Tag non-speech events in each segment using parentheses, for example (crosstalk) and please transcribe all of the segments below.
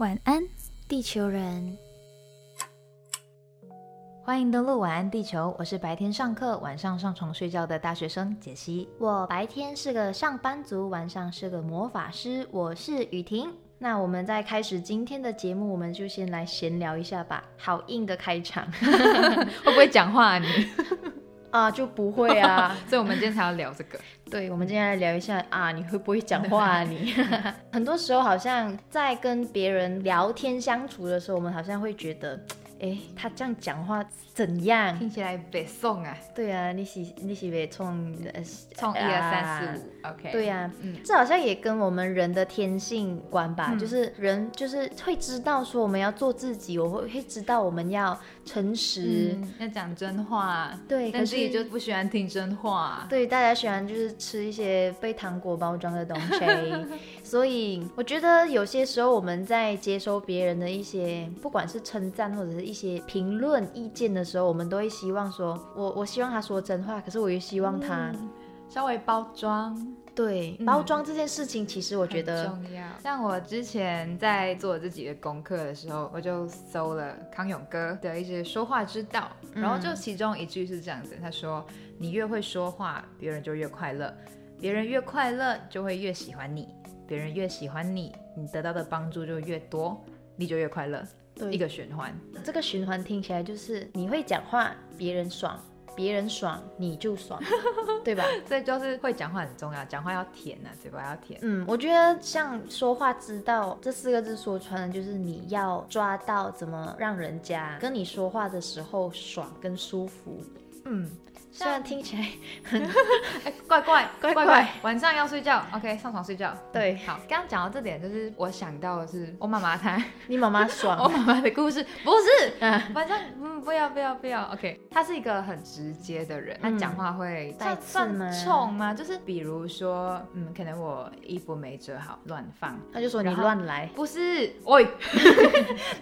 晚安，地球人。欢迎登录晚安地球，我是白天上课、晚上上床睡觉的大学生解析。我白天是个上班族，晚上是个魔法师。我是雨婷。那我们在开始今天的节目，我们就先来闲聊一下吧。好硬的开场，(laughs) 会不会讲话啊你？啊，就不会啊。(laughs) 所以我们今天才要聊这个。对，我们今天来聊一下啊，你会不会讲话啊？你 (laughs) 很多时候好像在跟别人聊天相处的时候，我们好像会觉得。(tsk) 哎，他这样讲话怎样？听起来别送啊！对啊，你是你是别冲冲一二三四五，OK？对啊，嗯，这好像也跟我们人的天性关吧，就是人就是会知道说我们要做自己，我会会知道我们要诚实，要讲真话，对，但自己就不喜欢听真话，对，大家喜欢就是吃一些被糖果包装的东西，(laughs) 所以我觉得有些时候我们在接收别人的一些，不管是称赞或者是。一些评论意见的时候，我们都会希望说，我我希望他说真话，可是我也希望他稍微包装。对，包装这件事情，其实我觉得重要。像我之前在做自己的功课的时候，我就搜了康永哥的一些说话之道，然后就其中一句是这样子，他说：“你越会说话，别人就越快乐；别人越快乐，就会越喜欢你；别人越喜欢你，你得到的帮助就越多，你就越快乐。”一个循环，这个循环听起来就是你会讲话，别人爽，别人爽你就爽，(laughs) 对吧？所以就是会讲话很重要，讲话要甜啊，嘴巴要甜。嗯，我觉得像说话之道这四个字说穿了，就是你要抓到怎么让人家跟你说话的时候爽跟舒服。嗯。虽然听起来很 (laughs) 怪怪怪怪，晚上要睡觉，OK，上床睡觉。对，好，刚刚讲到这点，就是我想到的是我妈妈她，(laughs) 你妈妈爽，(laughs) 我妈妈的故事。不是，嗯，反正嗯，不要不要不要，OK，她是一个很直接的人，她讲话会带刺吗？冲吗？就是比如说，嗯，可能我衣服没折好，乱放，她就说你乱来，不是，喂，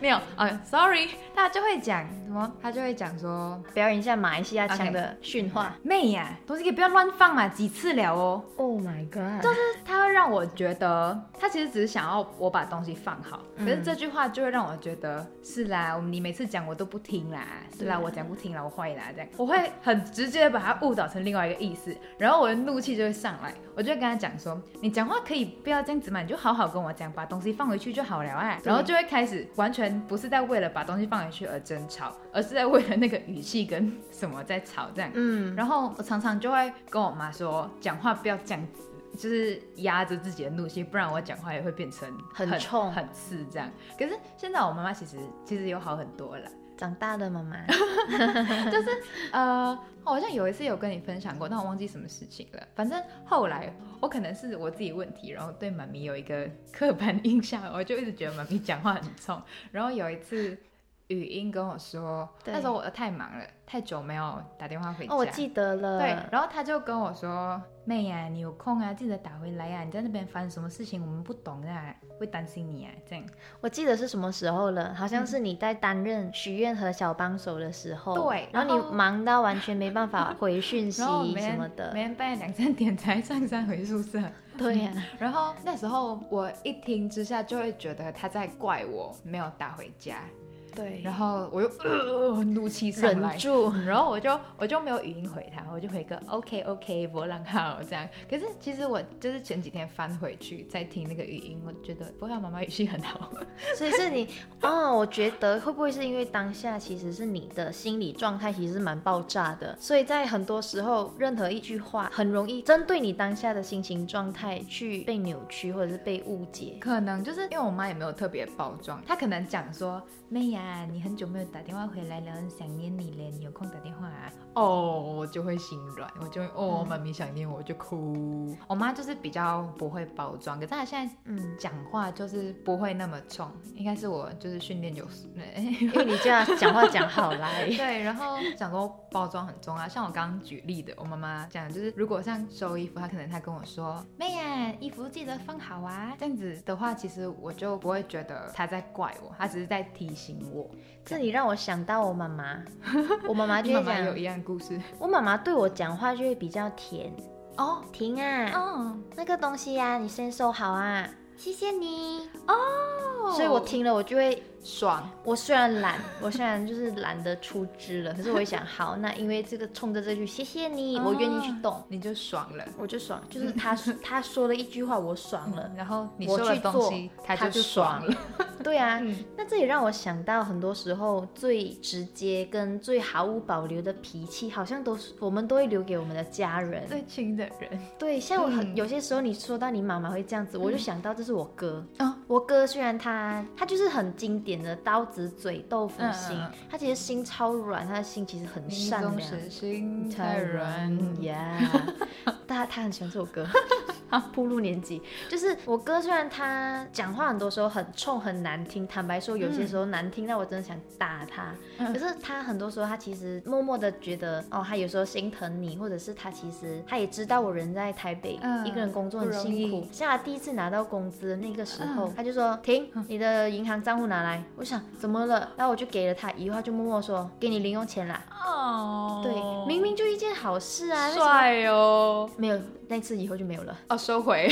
没有，啊，Sorry，她就会讲什么？她就会讲说表演一下马来西亚腔的。训话。妹呀，东西可以不要乱放嘛，几次了哦。Oh my god，就是他会让我觉得，他其实只是想要我把东西放好，可是这句话就会让我觉得是啦，你每次讲我都不听啦，是啦，我讲不听啦，我坏啦这样，我会很直接的把它误导成另外一个意思，然后我的怒气就会上来，我就会跟他讲说，你讲话可以不要这样子嘛，你就好好跟我讲，把东西放回去就好了哎，然后就会开始完全不是在为了把东西放回去而争吵，而是在为了那个语气跟什么在吵这样。嗯，然后我常常就会跟我妈说，讲话不要这样子，就是压着自己的怒气，不然我讲话也会变成很冲、很刺这样。可是现在我妈妈其实其实有好很多了，长大的妈妈，(laughs) 就是呃，好像有一次有跟你分享过，但我忘记什么事情了。反正后来我可能是我自己问题，然后对妈咪有一个刻板印象，我就一直觉得妈咪讲话很冲。然后有一次。语音跟我说，那时候我太忙了，太久没有打电话回家。哦，我记得了。对，然后他就跟我说：“妹呀，你有空啊，记得打回来呀。你在那边发生什么事情，我们不懂啊，会担心你啊。”这样。我记得是什么时候了？好像是你在担任许愿和小帮手的时候。对。然后你忙到完全没办法回讯息 (laughs) 什么的，每天半夜两三点才上山回宿舍。对呀。然后那时候我一听之下就会觉得他在怪我没有打回家。对，然后我又呃怒气上来，忍住，然后我就我就没有语音回他，我就回个 OK OK 波浪号这样。可是其实我就是前几天翻回去再听那个语音，我觉得波浪妈妈语气很好。所以是你哦，我觉得会不会是因为当下其实是你的心理状态其实是蛮爆炸的，所以在很多时候任何一句话很容易针对你当下的心情状态去被扭曲或者是被误解。可能就是因为我妈也没有特别包装，她可能讲说妹呀。啊，你很久没有打电话回来了，很想念你嘞。你有空打电话啊？哦，我就会心软，我就会哦，妈咪想念我就哭。我妈就是比较不会包装，可是她现在嗯讲话就是不会那么冲，应该是我就是训练有素，因为你这样讲话讲好来。(laughs) 对，然后讲说包装很重要，像我刚刚举例的，我妈妈讲就是如果像收衣服，她可能她跟我说，妹呀，衣服记得放好啊，这样子的话，其实我就不会觉得她在怪我，她只是在提醒我。这里让我想到我妈妈，(laughs) 我妈妈就会讲有一样故事。我妈妈对我讲话就会比较甜哦，停啊，哦，那个东西呀，你先收好啊。谢谢你。哦所以我听了我就会，爽，我虽然懒，我虽然就是懒得出汁了，可是我会想，好，那因为这个冲着这句谢谢你，我愿意去动，你就爽了。我就爽，就是他 (laughs) 他说了一句话，我爽了。然后你我说了去做东西，他他就爽了。(laughs) 对啊，嗯那这也让我想到，很多时候最直接跟最毫无保留的脾气，好像都是我们都会留给我们的家人。最亲的人，对，像我很、嗯有些时候你说到你妈妈会这样子，我就想到这是我哥。嗯我哥虽然他他就是很经典的刀子嘴豆腐心，他其实心超软，他的心其实很善良。是心太软。呀，他他很喜欢这首歌。步入年纪，就是我哥，虽然他讲话很多时候很冲很难听，坦白说有些时候难听到我真的想打他。嗯可是他很多时候他其实默默的觉得，哦，他有时候心疼你，或者是他其实他也知道我人在台北、嗯一个人工作很辛苦。像他第一次拿到工资那个时候，嗯他就说停，你的银行账户拿来。我想怎么了？然后我就给了他，以后他就默默说给你零用钱啦。哦对，明明就一件好事啊，帅哦。没有，那次以后就没有了。哦，收回。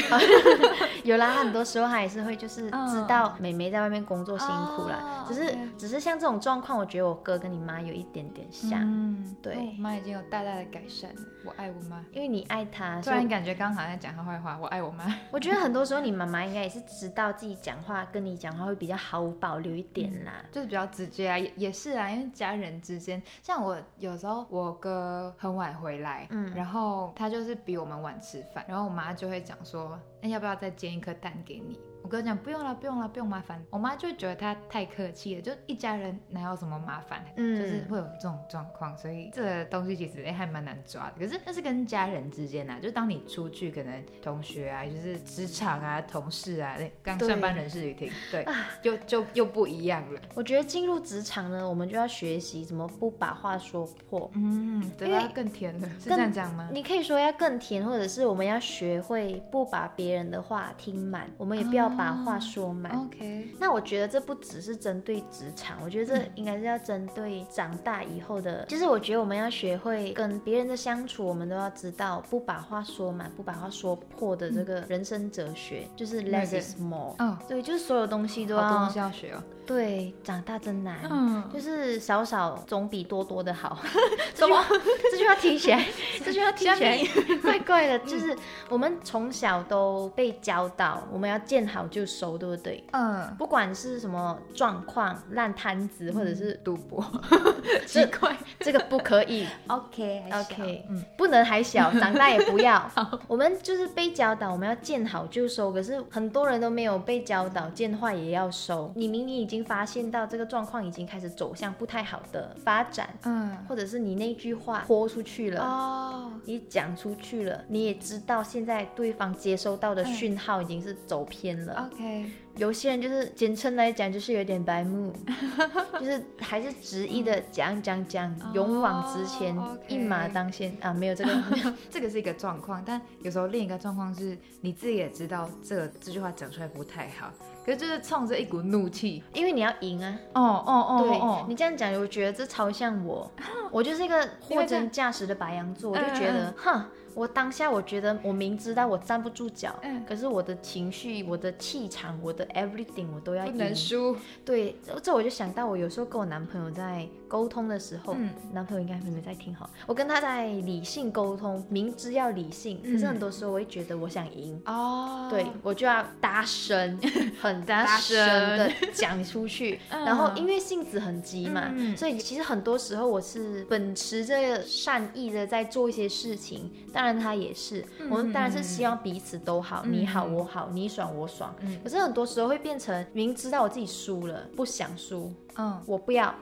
(laughs) 有啦，很多时候他也是会就是嗯知道妹妹在外面工作辛苦啦，哦只是只是像这种状况，我觉得我哥跟你妈有一点点像，嗯，对我妈已经有大大的改善了。我爱我妈。因为你爱她，突所以然感觉刚好在讲她坏话，我爱我妈。(laughs) 我觉得很多时候你妈妈应该也是知道自己讲话跟你讲话会比较毫无保留一点啦。就是比较直接啊，也也是啊，因为家人之间，像我有时候我哥很晚回来，嗯然后他就是比我们晚吃饭，然后我妈就会会讲说，那，要不要再煎一颗蛋给你？我哥讲不用了，不用了，不用麻烦。我妈就觉得她太客气了，就一家人哪有什么麻烦，嗯就是会有这种状况，所以这个东西其实哎还蛮难抓的。可是那是跟家人之间啊，就当你出去，可能同学啊，就是职场啊、同事啊，刚上班人士也听，对，啊就就又不一样了。我觉得进入职场呢，我们就要学习怎么不把话说破。嗯，对因为吧？更甜的，是这样讲吗？你可以说要更甜，或者是我们要学会不把别人的话听满，我们也不要把话说满。OK，那我觉得这不只是针对职场，我觉得这应该是要针对长大以后的。就是我觉得我们要学会跟别人的相处，我们都要知道不把话说满、不把话说破的这个人生哲学，就是 less is more。嗯，对，就是所有东西都要东西要学哦。对，长大真难。嗯，就是少少总比多多的好。(laughs) 这句话，这句话听起来，(laughs) 这句话听起来怪怪的。就是我们从小都被教导，我们要见好就收，对不对？嗯，不管是什么状况，烂摊子，或者是赌博，(laughs) 这奇怪。这个不可以 OK，OK，嗯，不能还小，长大也不要。我们就是被教导，我们要见好就收，可是很多人都没有被教导，见坏也要收。你明明已经发现到这个状况已经开始走向不太好的发展，嗯，或者是你那句话泼出去了。哦，你讲出去了，你也知道现在对方接收到的嗯。讯号已经是走偏了。OK，有些人就是简称来讲，就是有点白目，(laughs) 就是还是执意的讲讲讲，勇往直前，一马当先啊！没有这个，(laughs) 这个是一个状况，但有时候另一个状况是你自己也知道这个这句话讲出来不太好，可是就是冲着一股怒气。因为你要赢啊。哦哦对、哦你这样讲，我觉得这超像我，(laughs) 我就是一个货真价实的白羊座，我就觉得，嗯哼，我当下我觉得我明知道我站不住脚，嗯。可是我的情绪、我的气场、我的 everything 我都要不赢。能输。对，这我就想到我有时候跟我男朋友在沟通的时候，嗯。男朋友应该没没在听哈，我跟他在理性沟通，明知要理性，可是嗯很多时候我会觉得我想赢。哦。对，我就要大声，(laughs) 很大大声的讲出去，嗯然后因为性子很急嘛，嗯所以其实很多时候我是秉持着善意的在做一些事情，当然他也是，嗯我们当然是希望彼此都好，嗯。你好我好，你爽我爽，嗯。可是很多时候会变成明知道我自己输了，不想输，嗯，我不要，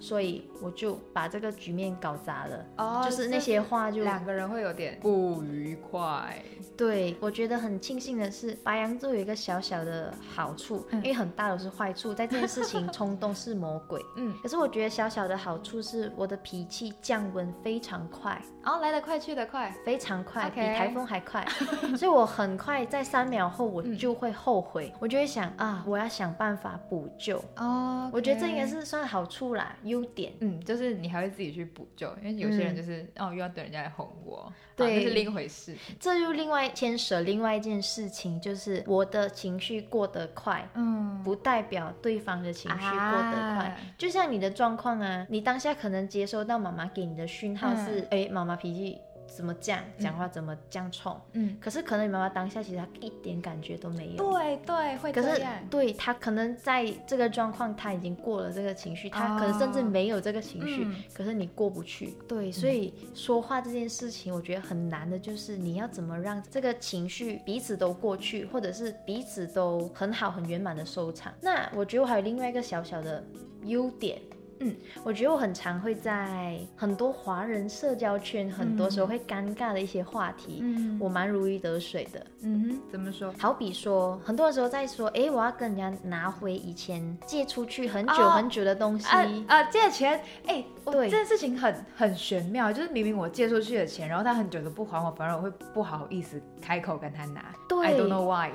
所以我就把这个局面搞砸了。哦就是那些话就两个人会有点不愉快。对，我觉得很庆幸的是，白羊座有一个小小的好处，嗯因为很大都是坏处，在这件事情冲动是魔鬼。(laughs) 嗯，可是我觉得小小的好处是，我的脾气降温非常快，然后来得快去得快。非常快比台风还快，(laughs) 所以我很快在三秒后我嗯就会后悔，我就会想啊，我要想办法补救。哦，我觉得这应该是算好处啦，优点。嗯，就是你还会自己去补救，因为有些人就是、哦又要等人家来哄我，对好那是另一回事。这就另外牵扯另外一件事情，就是我的情绪过得快，嗯，不代表对方的情绪过得快。啊就像你的状况啊，你当下可能接收到妈妈给你的讯号是，哎、妈妈脾气怎么讲，讲话怎么这样冲，嗯，可是可能你妈妈当下其实她一点感觉都没有。对对，会可是。对她可能在这个状况，她已经过了这个情绪，她可能甚至没有这个情绪，嗯可是你过不去。对，所以说话这件事情，我觉得很难的，就是你要怎么让这个情绪彼此都过去，或者是彼此都很好、很圆满的收场。那我觉得我还有另外一个小小的优点。嗯，我觉得我很常会在很多华人社交圈，很多时候会尴尬的一些话题，嗯我蛮如鱼得水的。嗯哼，怎么说？好比说，很多的时候在说，哎，我要跟人家拿回以前借出去很久哦很久的东西。啊啊！借钱，哎、对这件事情很很玄妙，就是明明我借出去的钱，然后他很久都不还我，反而我会不好意思开口跟他拿。对 I don't know why。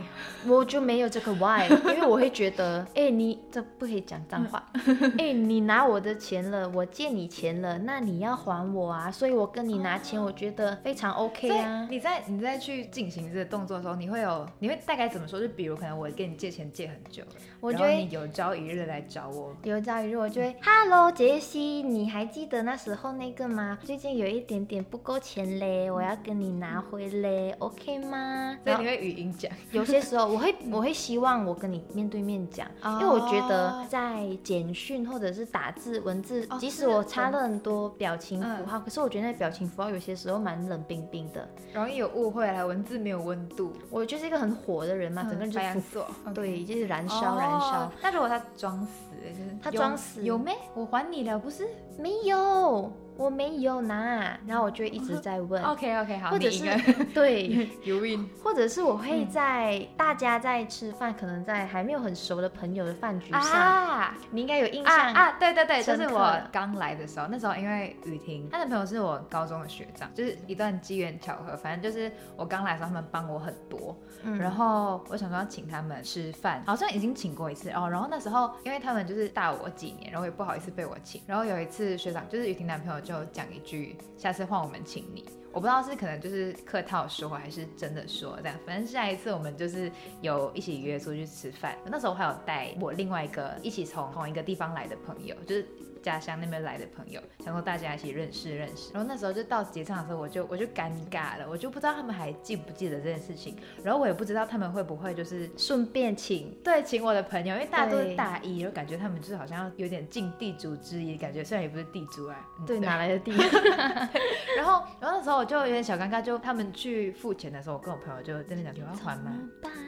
我就没有这个 why，因为我会觉得，哎、你这不可以讲脏话，(laughs) 哎、你拿我的钱了，我借你钱了，那你要还我啊，所以我跟你拿钱，我觉得非常 OK 啊。你在你在去进行这个动作的时候，你会有你会大概怎么说？就比如可能我跟你借钱借很久了，我就会然后你有朝一日来找我，有朝一日我就会，Hello 杰西，你还记得那时候那个吗？最近有一点点不够钱嘞，我要跟你拿回嘞，OK 吗？所以你会语音讲。有些时候我会我会希望我跟你面对面讲，因为我觉得在简讯或者是打字文字，哦即使我插了很多表情符号，嗯可是我觉得那表情符号有些时候蛮冷冰冰的。容易有误会啦，文字没有温度，我就是一个很火的人嘛，整个人就浮白羊座，对，就是燃烧燃烧哦。那如果他装死，就是他装死有没？我还你了，不是没有，我没有拿，然后我就一直在问，？OK OK，好，或者是 (laughs) 对，有 win。或者是我会嗯在大家在吃饭，可能在还没有很熟的朋友的饭局上，啊你应该有印啊象啊！对对对，就是我刚来的时候，那时候因为雨婷她男朋友是我高中的学长，就是一段机缘巧合，反正就是我刚来的时候，他们帮我很多，嗯然后我想说要请他们吃饭，好像已经请过一次哦。然后那时候因为他们就是大我几年，然后也不好意思被我请。然后有一次学长就是雨婷男朋友就讲一句：“下次换我们请你。”我不知道是可能就是客套说还是真的说这样，反正下一次我们就是有一起约出去吃饭。那时候还有带我另外一个一起从同一个地方来的朋友，就是家乡那边来的朋友，想说大家一起认识认识。然后那时候就到结账的时候，我就我就尴尬了，我就不知道他们还记不记得这件事情，然后我也不知道他们会不会就是顺便请对请我的朋友，因为大家都是大一，就感觉他们就是好像有点尽地主之谊，感觉虽然也不是地主啊，嗯对哪来的地？(laughs) (laughs) 然后，然后那时候我就有点小尴尬，就他们去付钱的时候，我跟我朋友就在那讲有要还吗？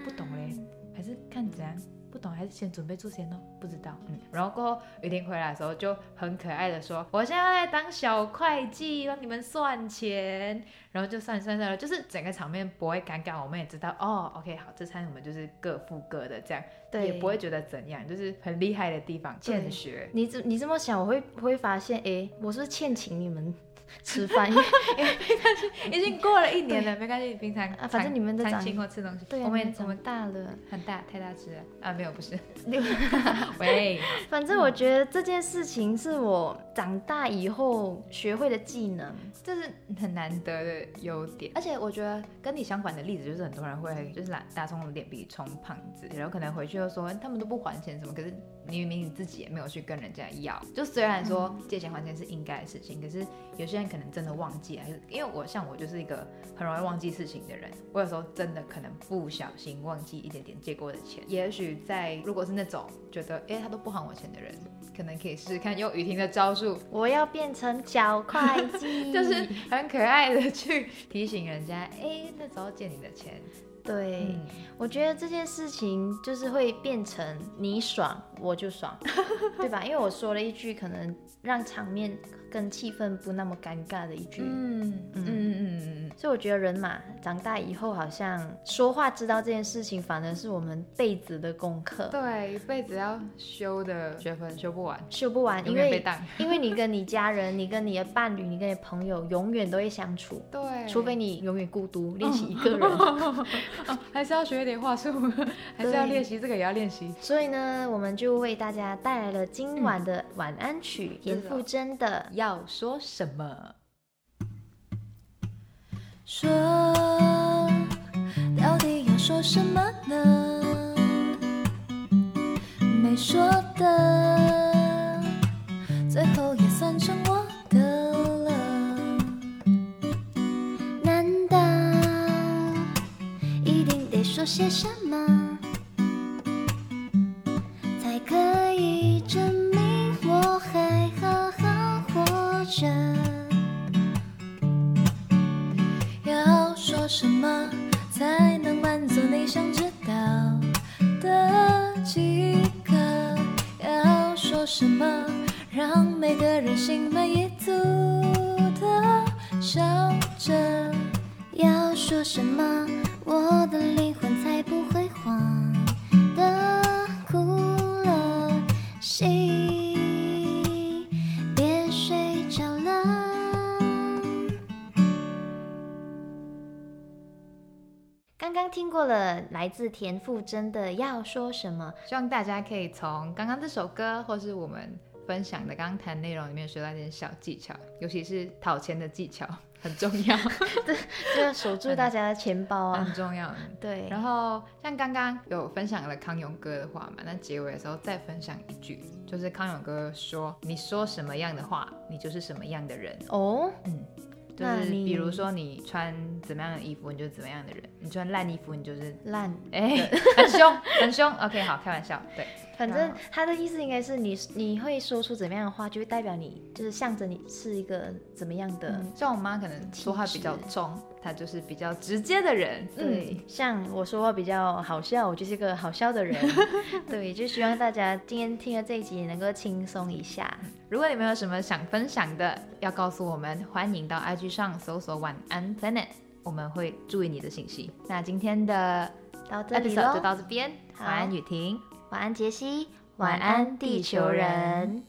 不懂嘞，还是看怎样？不懂还是先准备住先哦？不知道，嗯。然后过后雨婷回来的时候就很可爱的说：“我现在在当小会计，帮你们算钱。”然后就算算算了，就是整个场面不会尴尬，我们也知道哦，OK，好，这餐我们就是各付各的，这样对也不会觉得怎样，就是很厉害的地方，对欠学。你这你这么想，我会我会发现，哎，我是不是欠请你们吃饭，因为 (laughs) 已经过了一年了，没关系，平常啊反正你们都长餐餐亲或吃东西，对啊，我们我们大了。很大太大只了。啊，没有不是，六 (laughs) 喂，反正我觉得这件事情是我长大以后学会的技能。这是很难得的优点，而且我觉得跟你相反的例子就是很多人会就是打打从脸皮充胖子，然后可能回去又说他们都不还钱什么，可是你明明你自己也没有去跟人家要，就虽然说借钱还钱是应该的事情，可是有些人可能真的忘记了，还是因为我像我就是一个很容易忘记事情的人，我有时候真的可能不小心忘记一点点借过的钱，也许在如果是那种觉得哎他都不还我钱的人，可能可以试试看用雨婷的招数，我要变成小会计，(laughs) 就是很可爱的去提醒人家，哎、那时候借你的钱，对。嗯，我觉得这件事情就是会变成你爽我就爽，(laughs) 对吧？因为我说了一句可能让场面跟气氛不那么尴尬的一句，嗯嗯嗯嗯嗯所以我觉得人嘛，长大以后好像说话知道这件事情，反而是我们辈子的功课嗯，，对，一辈子要修的学分修不完，修不完，因为。(laughs) 因为你跟你家人、你跟你的伴侣、你跟你的朋友永远都会相处。对，除非你永远孤独，练习一个人。哦 (laughs) 还是要学一点话术，(laughs) 还是要对练习，这个也要练习。所以呢，我们就为大家带来了今晚的晚安曲，田真的哦馥甄的要说什么？说，到底要说什么呢？没说的，最后也算成我的了。难道一定得说些什么，什么才能满足你想知刚刚听过了来自田馥甄的《要说什么希望大家可以从刚刚这首歌，或是我们分享的刚刚谈内容里面学到一点小技巧，尤其是讨钱的技巧很重要，(laughs)》，就要守住大家的钱包啊。很重要。对，然后像刚刚有分享了康永哥的话嘛，那结尾的时候再分享一句，就是康永哥说：“你说什么样的话，你就是什么样的人。哦，”嗯，就是比如说你穿怎么样的衣服，你就是怎么样的人；你穿烂衣服，你就是烂，哎、很凶，很凶。OK，好，开玩笑，对。反正他的意思应该是你你会说出怎么样的话，就会代表你就是向着你是一个怎么样的。嗯，像我妈可能说话比较重，她就是比较直接的人。对，像我说话比较好笑，我就是一个好笑的人。(laughs) 对，就希望大家今天听了这一集能够轻松一下。如果你们有什么想分享的，要告诉我们，欢迎到 IG 上搜索“晚安 Planet”，我们会注意你的信息。那今天的到这里 episode 就，到这边，好晚安雨婷。晚安杰西，晚安地球人。